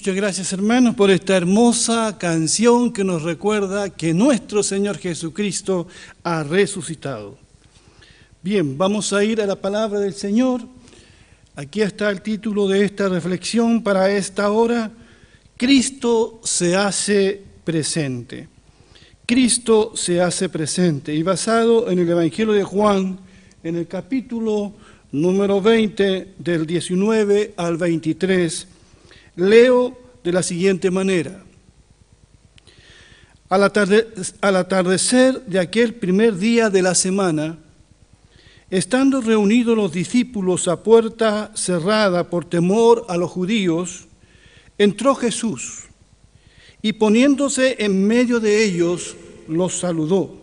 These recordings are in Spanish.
Muchas gracias hermanos por esta hermosa canción que nos recuerda que nuestro Señor Jesucristo ha resucitado. Bien, vamos a ir a la palabra del Señor. Aquí está el título de esta reflexión para esta hora. Cristo se hace presente. Cristo se hace presente. Y basado en el Evangelio de Juan, en el capítulo número 20, del 19 al 23, Leo de la siguiente manera. Al, atardecer de aquel primer día de la semana, estando reunidos los discípulos a puerta cerrada por temor a los judíos, entró Jesús y poniéndose en medio de ellos, los saludó.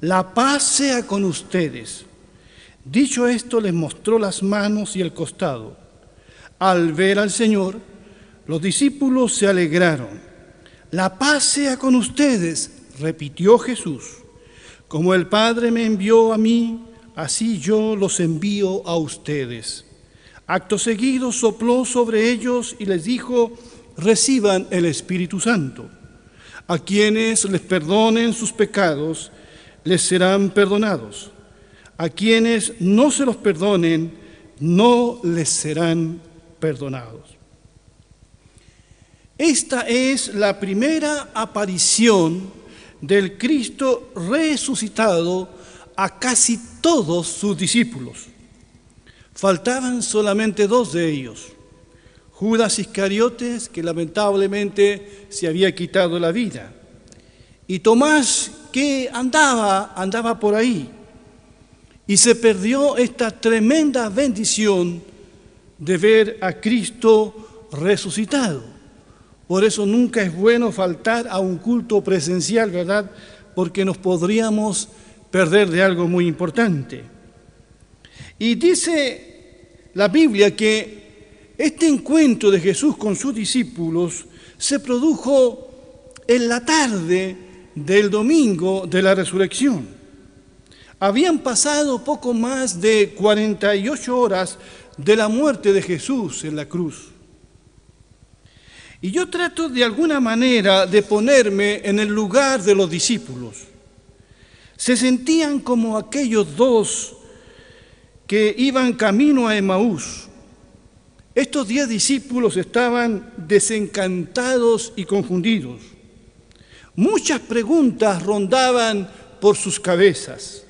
La paz sea con ustedes. Dicho esto, les mostró las manos y el costado. Al ver al Señor, los discípulos se alegraron. La paz sea con ustedes, repitió Jesús. Como el Padre me envió a mí, así yo los envío a ustedes. Acto seguido sopló sobre ellos y les dijo, reciban el Espíritu Santo. A quienes les perdonen sus pecados, les serán perdonados. A quienes no se los perdonen, no les serán perdonados. Esta es la primera aparición del Cristo resucitado a casi todos sus discípulos. Faltaban solamente dos de ellos. Judas Iscariotes, que lamentablemente se había quitado la vida, y Tomás, que andaba, andaba por ahí, y se perdió esta tremenda bendición de ver a Cristo resucitado. Por eso nunca es bueno faltar a un culto presencial, ¿verdad? Porque nos podríamos perder de algo muy importante. Y dice la Biblia que este encuentro de Jesús con sus discípulos se produjo en la tarde del domingo de la resurrección. Habían pasado poco más de 48 horas de la muerte de Jesús en la cruz. Y yo trato de alguna manera de ponerme en el lugar de los discípulos. Se sentían como aquellos dos que iban camino a Emaús. Estos diez discípulos estaban desencantados y confundidos. Muchas preguntas rondaban por sus cabezas.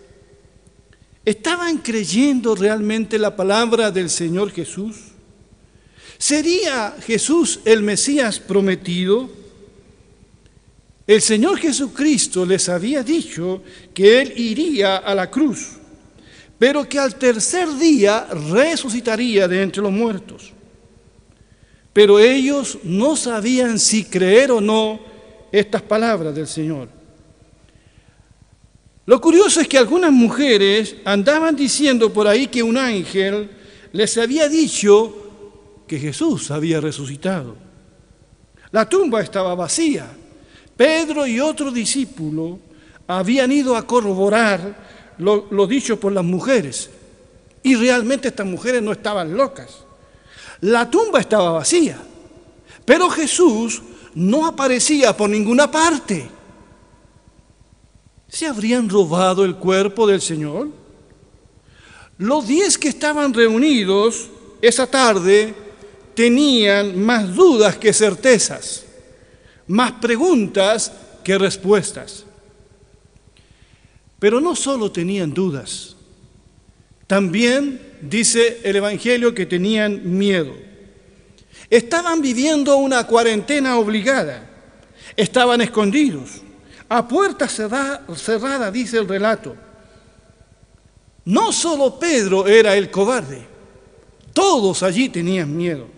¿Estaban creyendo realmente la palabra del Señor Jesús? ¿Sería Jesús el Mesías prometido? El Señor Jesucristo les había dicho que Él iría a la cruz, pero que al tercer día resucitaría de entre los muertos. Pero ellos no sabían si creer o no estas palabras del Señor. Lo curioso es que algunas mujeres andaban diciendo por ahí que un ángel les había dicho que Jesús había resucitado. La tumba estaba vacía. Pedro y otro discípulo habían ido a corroborar lo, dicho por las mujeres. Y realmente estas mujeres no estaban locas. La tumba estaba vacía. Pero Jesús no aparecía por ninguna parte. ¿Se habrían robado el cuerpo del Señor? Los diez que estaban reunidos esa tarde tenían más dudas que certezas, más preguntas que respuestas. Pero no solo tenían dudas, también dice el Evangelio que tenían miedo. Estaban viviendo una cuarentena obligada, estaban escondidos, a puerta cerrada, dice el relato. No solo Pedro era el cobarde, todos allí tenían miedo.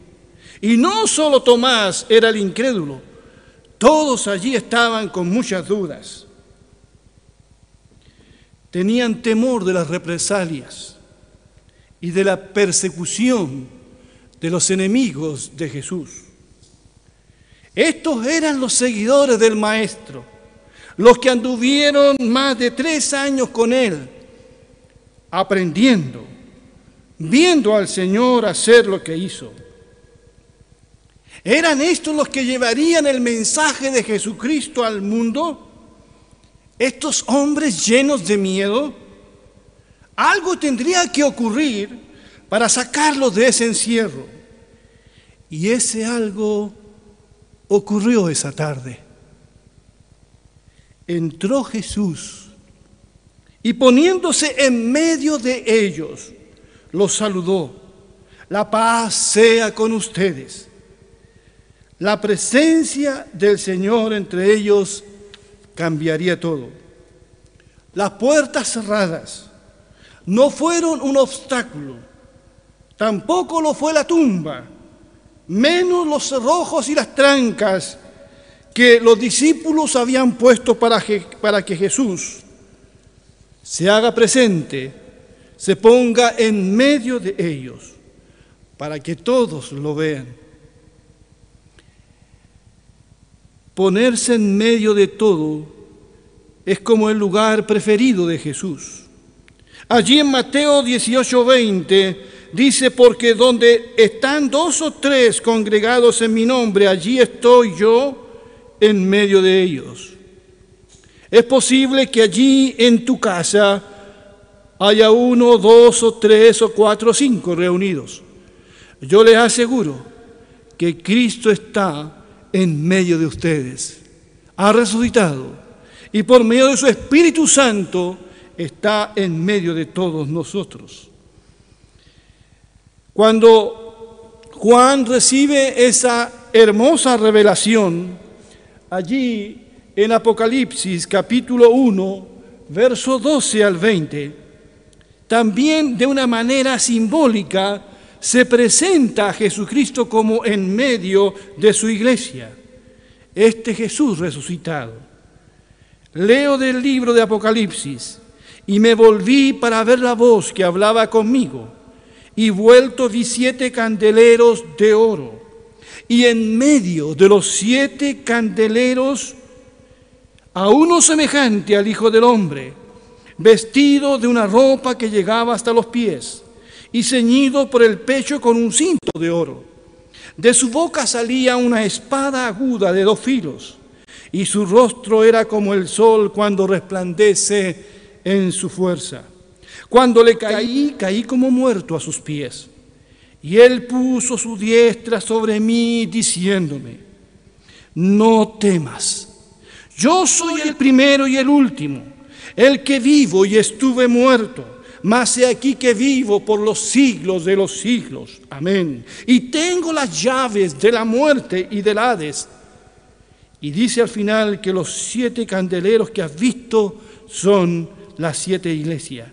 Y no solo Tomás era el incrédulo, todos allí estaban con muchas dudas. Tenían temor de las represalias y de la persecución de los enemigos de Jesús. Estos eran los seguidores del Maestro, los que anduvieron más de tres años con Él, aprendiendo, viendo al Señor hacer lo que hizo. ¿Eran estos los que llevarían el mensaje de Jesucristo al mundo? ¿Estos hombres llenos de miedo? Algo tendría que ocurrir para sacarlos de ese encierro. Y ese algo ocurrió esa tarde. Entró Jesús y poniéndose en medio de ellos, los saludó. La paz sea con ustedes. La presencia del Señor entre ellos cambiaría todo. Las puertas cerradas no fueron un obstáculo, tampoco lo fue la tumba, menos los cerrojos y las trancas que los discípulos habían puesto para que, para que Jesús se haga presente, se ponga en medio de ellos, para que todos lo vean. Ponerse en medio de todo es como el lugar preferido de Jesús. Allí en Mateo 18:20 dice, porque donde están dos o tres congregados en mi nombre, allí estoy yo en medio de ellos. Es posible que allí en tu casa haya uno, dos o tres o cuatro o cinco reunidos. Yo les aseguro que Cristo está en medio de ustedes. Ha resucitado y por medio de su Espíritu Santo está en medio de todos nosotros. Cuando Juan recibe esa hermosa revelación, allí en Apocalipsis capítulo 1, verso 12 al 20, también de una manera simbólica se presenta a Jesucristo como en medio de su iglesia, este Jesús resucitado. Leo del libro de Apocalipsis y me volví para ver la voz que hablaba conmigo. Y vuelto vi siete candeleros de oro. Y en medio de los siete candeleros a uno semejante al Hijo del Hombre, vestido de una ropa que llegaba hasta los pies y ceñido por el pecho con un cinto de oro. De su boca salía una espada aguda de dos filos, y su rostro era como el sol cuando resplandece en su fuerza. Cuando le caí, caí como muerto a sus pies. Y él puso su diestra sobre mí, diciéndome, no temas, yo soy el primero y el último, el que vivo y estuve muerto mas he aquí que vivo por los siglos de los siglos. Amén. Y tengo las llaves de la muerte y del Hades. Y dice al final que los siete candeleros que has visto son las siete iglesias.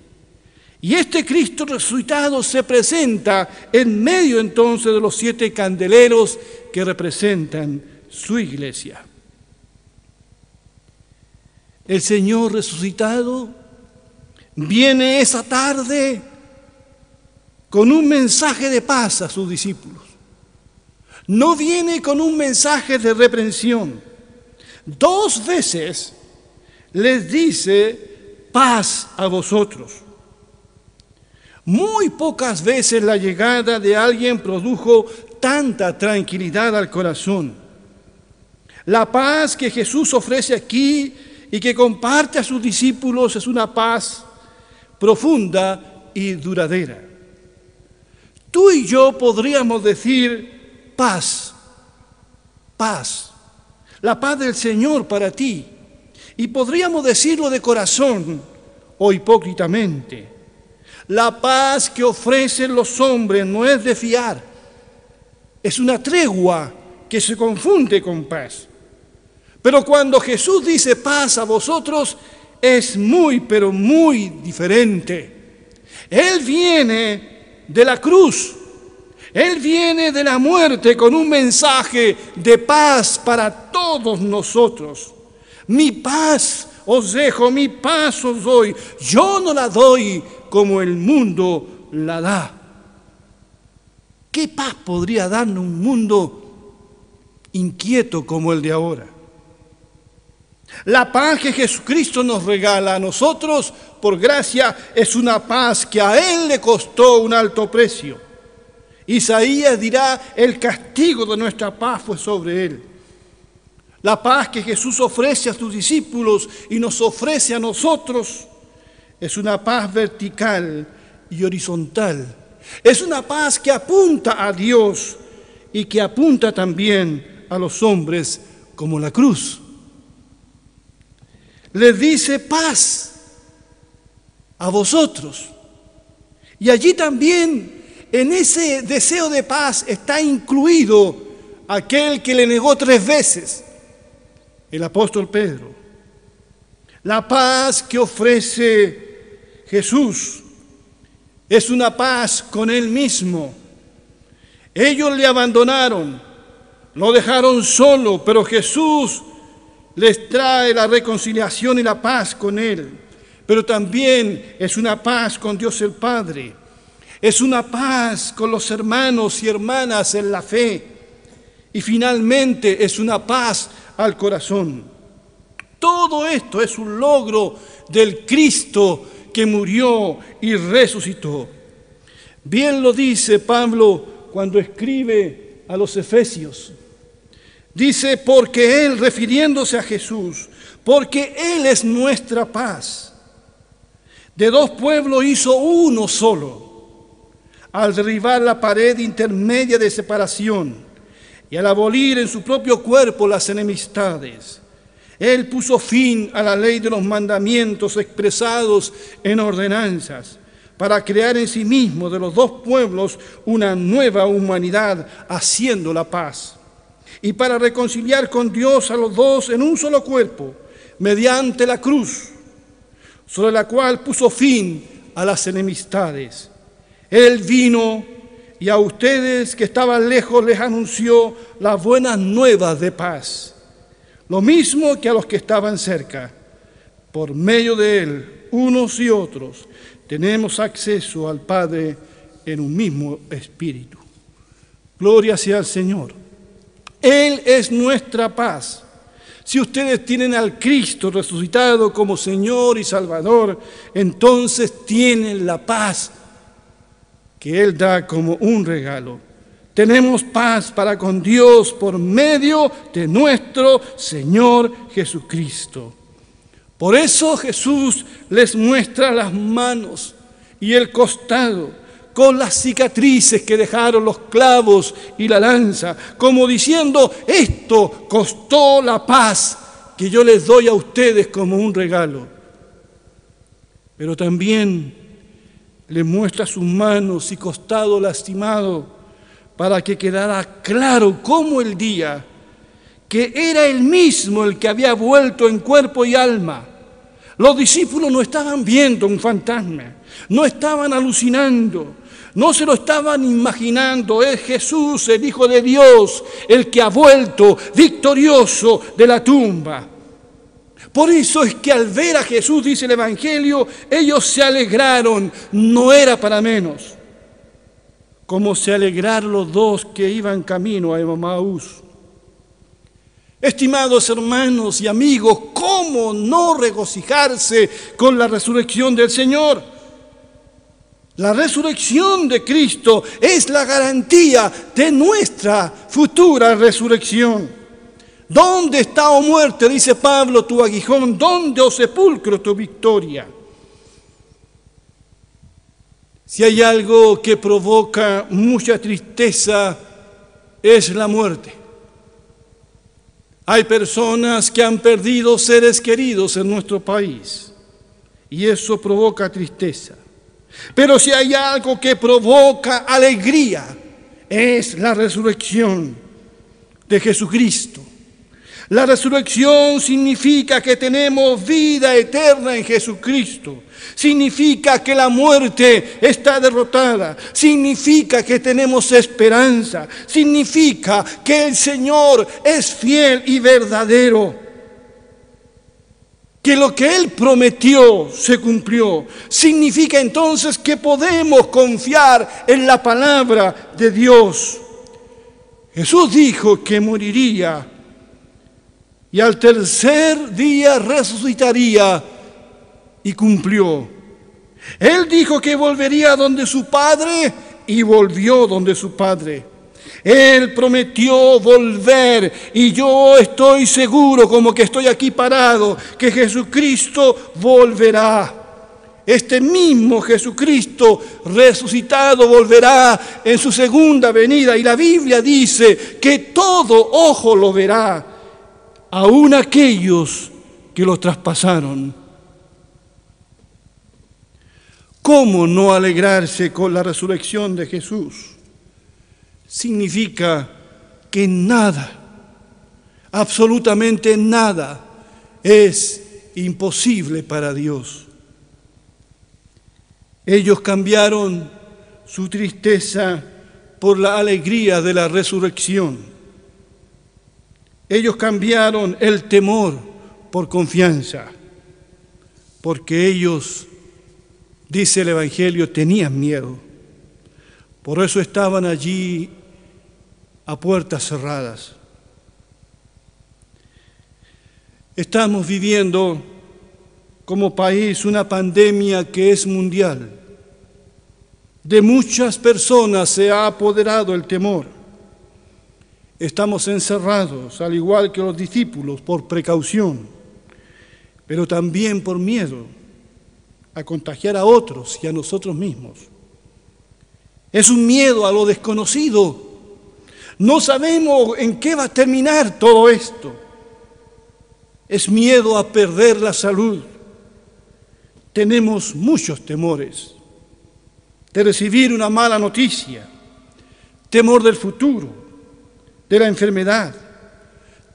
Y este Cristo resucitado se presenta en medio entonces de los siete candeleros que representan su iglesia. El Señor resucitado viene esa tarde con un mensaje de paz a sus discípulos. No viene con un mensaje de reprensión. Dos veces les dice paz a vosotros. Muy pocas veces la llegada de alguien produjo tanta tranquilidad al corazón. La paz que Jesús ofrece aquí y que comparte a sus discípulos es una paz profunda y duradera. Tú y yo podríamos decir paz, paz, la paz del Señor para ti. Y podríamos decirlo de corazón o hipócritamente. La paz que ofrecen los hombres no es de fiar, es una tregua que se confunde con paz. Pero cuando Jesús dice paz a vosotros, es muy, pero muy diferente. Él viene de la cruz, Él viene de la muerte con un mensaje de paz para todos nosotros. Mi paz os dejo, mi paz os doy. Yo no la doy como el mundo la da. ¿Qué paz podría darnos un mundo inquieto como el de ahora? La paz que Jesucristo nos regala a nosotros por gracia es una paz que a Él le costó un alto precio. Isaías dirá, el castigo de nuestra paz fue sobre él. La paz que Jesús ofrece a sus discípulos y nos ofrece a nosotros es una paz vertical y horizontal. Es una paz que apunta a Dios y que apunta también a los hombres como la cruz. Les dice paz a vosotros. Y allí también, en ese deseo de paz, está incluido aquel que le negó tres veces, el apóstol Pedro. La paz que ofrece Jesús es una paz con Él mismo. Ellos le abandonaron, lo dejaron solo, pero Jesús les trae la reconciliación y la paz con Él pero también es una paz con Dios el Padre. Es una paz con los hermanos y hermanas en la fe. Y finalmente es una paz al corazón. Todo esto es un logro del Cristo que murió y resucitó. Bien lo dice Pablo cuando escribe a los Efesios. Dice, porque Él, refiriéndose a Jesús, porque Él es nuestra paz de dos pueblos hizo uno solo, al derribar la pared intermedia de separación y al abolir en su propio cuerpo las enemistades. Él puso fin a la ley de los mandamientos expresados en ordenanzas para crear en sí mismo de los dos pueblos una nueva humanidad haciendo la paz y para reconciliar con Dios a los dos en un solo cuerpo mediante la cruz sobre la cual puso fin a las enemistades. Él vino y a ustedes que estaban lejos les anunció las buenas nuevas de paz, lo mismo que a los que estaban cerca. Por medio de Él, unos y otros, tenemos acceso al Padre en un mismo espíritu. Gloria sea al Señor. Él es nuestra paz. Si ustedes tienen al Cristo resucitado como Señor y Salvador, entonces tienen la paz que Él da como un regalo. Tenemos paz para con Dios por medio de nuestro Señor Jesucristo. Por eso Jesús les muestra las manos y el costado con las cicatrices que dejaron los clavos y la lanza, como diciendo, esto costó la paz que yo les doy a ustedes como un regalo. Pero también les muestra sus manos y costado lastimado para que quedara claro como el día que era el mismo el que había vuelto en cuerpo y alma. Los discípulos no estaban viendo un fantasma, no estaban alucinando, no se lo estaban imaginando, es Jesús, el Hijo de Dios, el que ha vuelto victorioso de la tumba. Por eso es que al ver a Jesús, dice el Evangelio, ellos se alegraron, no era para menos, como se alegraron los dos que iban camino a Emaús. Estimados hermanos y amigos, ¿cómo no regocijarse con la resurrección del Señor? La resurrección de Cristo es la garantía de nuestra futura resurrección. ¿Dónde está, oh muerte, dice Pablo, tu aguijón? ¿Dónde, oh sepulcro, tu victoria? Si hay algo que provoca mucha tristeza, es la muerte. Hay personas que han perdido seres queridos en nuestro país y eso provoca tristeza. Pero si hay algo que provoca alegría, es la resurrección de Jesucristo. La resurrección significa que tenemos vida eterna en Jesucristo. Significa que la muerte está derrotada. Significa que tenemos esperanza. Significa que el Señor es fiel y verdadero que lo que Él prometió se cumplió. Significa entonces que podemos confiar en la palabra de Dios. Jesús dijo que moriría y al tercer día resucitaría y cumplió. Él dijo que volvería donde su Padre y volvió donde su padre. Él prometió volver y yo estoy seguro, como que estoy aquí parado, que Jesucristo volverá. Este mismo Jesucristo resucitado volverá en su segunda venida y la Biblia dice que todo ojo lo verá, aun aquellos que lo traspasaron. ¿Cómo no alegrarse con la resurrección de Jesús? Significa que nada, absolutamente nada, es imposible para Dios. Ellos cambiaron su tristeza por la alegría de la resurrección. Ellos cambiaron el temor por confianza, porque ellos, dice el Evangelio, tenían miedo. Por eso estaban allí a puertas cerradas. Estamos viviendo como país una pandemia que es mundial. De muchas personas se ha apoderado el temor. Estamos encerrados, al igual que los discípulos, por precaución, pero también por miedo a contagiar a otros y a nosotros mismos. Es un miedo a lo desconocido. No sabemos en qué va a terminar todo esto. Es miedo a perder la salud. Tenemos muchos temores. De recibir una mala noticia, temor del futuro, de la enfermedad,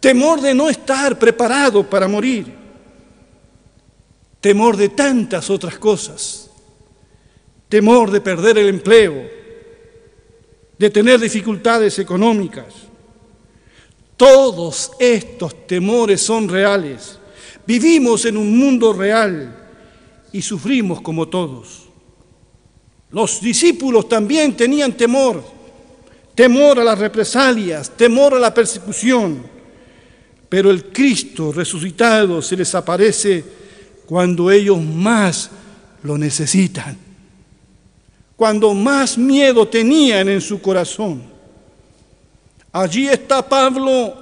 temor de no estar preparado para morir, temor de tantas otras cosas, temor de perder el empleo, de tener dificultades económicas. Todos estos temores son reales. Vivimos en un mundo real y sufrimos como todos. Los discípulos también tenían temor, temor a las represalias, temor a la persecución, pero el Cristo resucitado se les aparece cuando ellos más lo necesitan, cuando más miedo tenían en su corazón. Allí está Pablo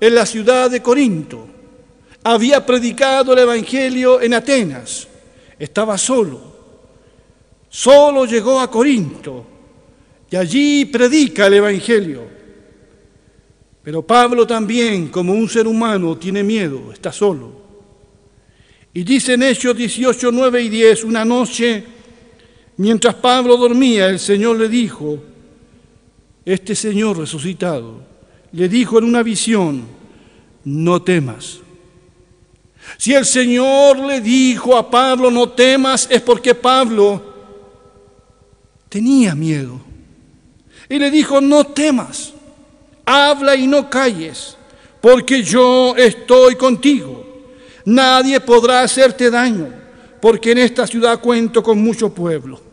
en la ciudad de Corinto. Había predicado el Evangelio en Atenas estaba solo. Solo llegó a Corinto y allí predica el Evangelio. Pero Pablo también, como un ser humano, tiene miedo, está solo. Y dice en Hechos 18, 9 y 10, una noche, mientras Pablo dormía, el Señor le dijo, este Señor resucitado, le dijo en una visión, no temas. Si el Señor le dijo a Pablo, no temas, es porque Pablo tenía miedo. Y le dijo, no temas, habla y no calles, porque yo estoy contigo. Nadie podrá hacerte daño, porque en esta ciudad cuento con mucho pueblo.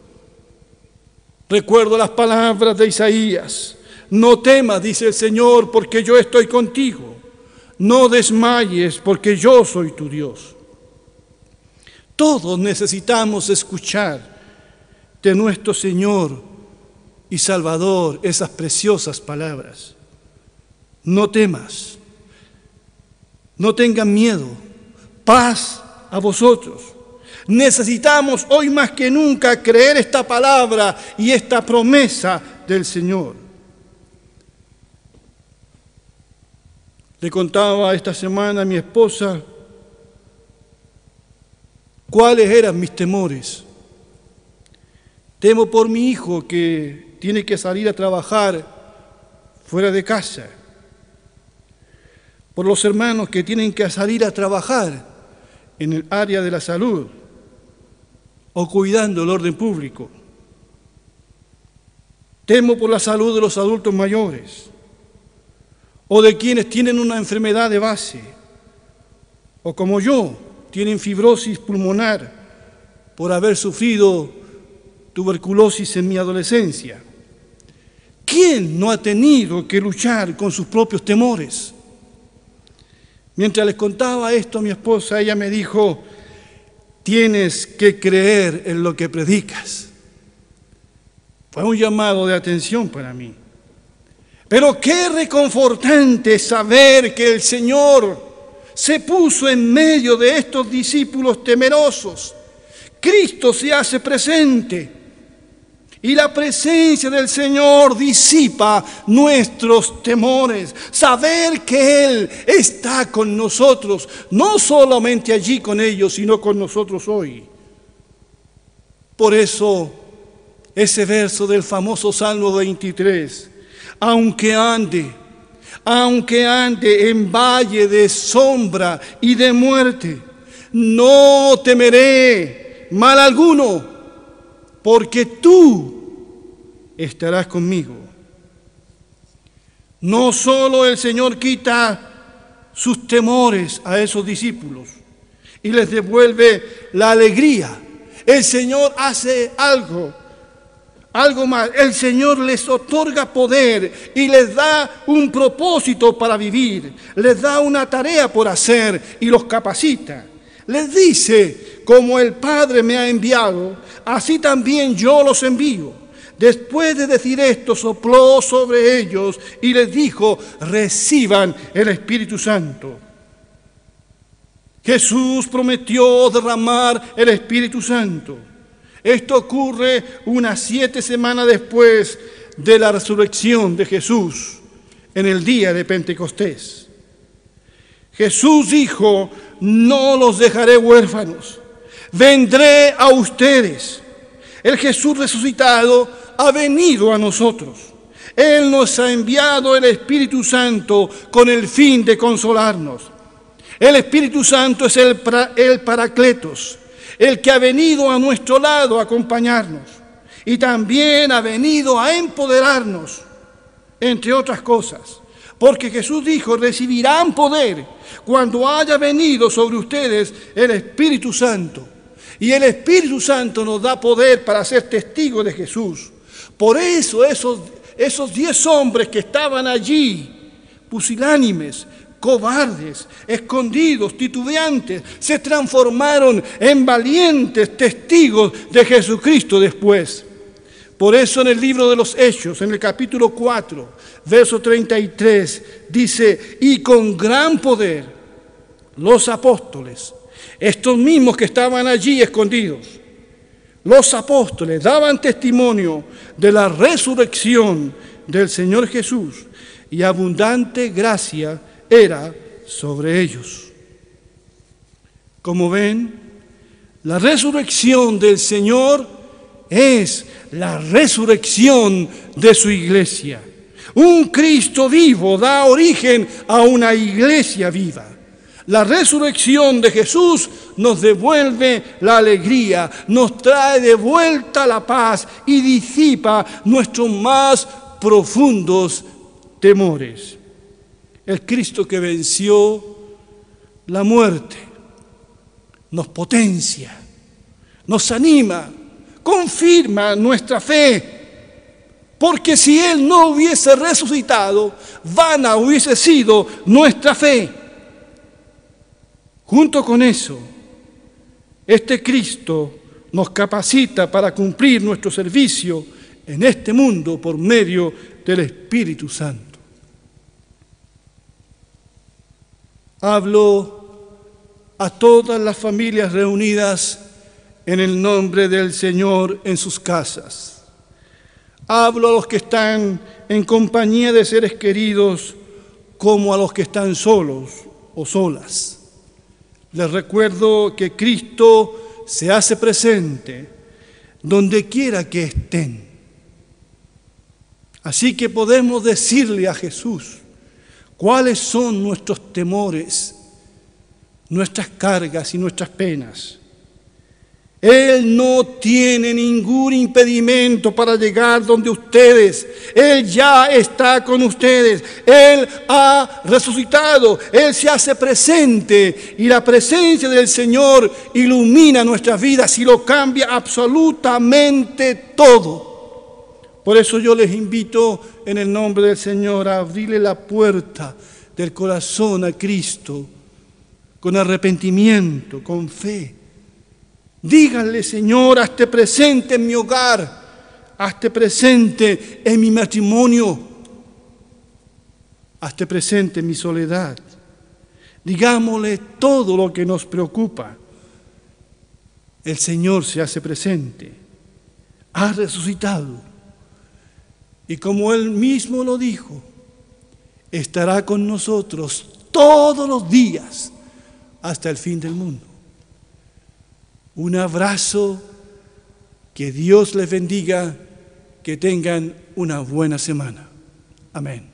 Recuerdo las palabras de Isaías, no temas, dice el Señor, porque yo estoy contigo no desmayes porque yo soy tu Dios. Todos necesitamos escuchar de nuestro Señor y Salvador esas preciosas palabras. No temas, no tengan miedo, paz a vosotros. Necesitamos hoy más que nunca creer esta palabra y esta promesa del Señor. Le contaba esta semana a mi esposa cuáles eran mis temores. Temo por mi hijo que tiene que salir a trabajar fuera de casa. Por los hermanos que tienen que salir a trabajar en el área de la salud o cuidando el orden público. Temo por la salud de los adultos mayores o de quienes tienen una enfermedad de base, o como yo, tienen fibrosis pulmonar por haber sufrido tuberculosis en mi adolescencia. ¿Quién no ha tenido que luchar con sus propios temores? Mientras les contaba esto a mi esposa, ella me dijo, tienes que creer en lo que predicas. Fue un llamado de atención para mí. Pero qué reconfortante saber que el Señor se puso en medio de estos discípulos temerosos. Cristo se hace presente y la presencia del Señor disipa nuestros temores. Saber que Él está con nosotros, no solamente allí con ellos, sino con nosotros hoy. Por eso, ese verso del famoso Salmo 23, aunque ande, aunque ande en valle de sombra y de muerte, no temeré mal alguno porque tú estarás conmigo. No solo el Señor quita sus temores a esos discípulos y les devuelve la alegría. El Señor hace algo, algo más. El Señor les otorga poder y les da un propósito para vivir. Les da una tarea por hacer y los capacita. Les dice, como el Padre me ha enviado, así también yo los envío. Después de decir esto, sopló sobre ellos y les dijo, reciban el Espíritu Santo. Jesús prometió derramar el Espíritu Santo. Esto ocurre unas siete semanas después de la resurrección de Jesús en el día de Pentecostés. Jesús dijo, no los dejaré huérfanos, vendré a ustedes. El Jesús resucitado ha venido a nosotros. Él nos ha enviado el Espíritu Santo con el fin de consolarnos. El Espíritu Santo es el, el Paracletos, el que ha venido a nuestro lado a acompañarnos y también ha venido a empoderarnos, entre otras cosas. Porque Jesús dijo, recibirán poder cuando haya venido sobre ustedes el Espíritu Santo. Y el Espíritu Santo nos da poder para ser testigos de Jesús. Por eso esos, esos diez hombres que estaban allí, pusilánimes, cobardes, escondidos, titubeantes, se transformaron en valientes testigos de Jesucristo después. Por eso en el libro de los Hechos, en el capítulo 4, verso 33, dice, y con gran poder los apóstoles, estos mismos que estaban allí escondidos, los apóstoles daban testimonio de la resurrección del Señor Jesús y abundante gracia era sobre ellos. Como ven, la resurrección del Señor es la resurrección de su iglesia. Un Cristo vivo da origen a una iglesia viva. La resurrección de Jesús nos devuelve la alegría, nos trae de vuelta la paz y disipa nuestros más profundos temores. El Cristo que venció la muerte nos potencia, nos anima, confirma nuestra fe. Porque si Él no hubiese resucitado, vana hubiese sido nuestra fe. Junto con eso, este Cristo nos capacita para cumplir nuestro servicio en este mundo por medio del Espíritu Santo. Hablo a todas las familias reunidas en el nombre del Señor en sus casas. Hablo a los que están en compañía de seres queridos como a los que están solos o solas. Les recuerdo que Cristo se hace presente donde quiera que estén. Así que podemos decirle a Jesús cuáles son nuestros temores, nuestras cargas y nuestras penas. Él no tiene ningún impedimento para llegar donde ustedes. Él ya está con ustedes. Él ha resucitado. Él se hace presente. Y la presencia del Señor ilumina nuestras vidas y lo cambia absolutamente todo. Por eso yo les invito en el nombre del Señor a abrirle la puerta del corazón a Cristo con arrepentimiento, con fe Díganle, Señor, hazte presente en mi hogar, hazte presente en mi matrimonio, hazte presente en mi soledad. Digámosle todo lo que nos preocupa. El Señor se hace presente, ha resucitado. Y como Él mismo lo dijo, estará con nosotros todos los días hasta el fin del mundo. Un abrazo, que Dios les bendiga, que tengan una buena semana. Amén.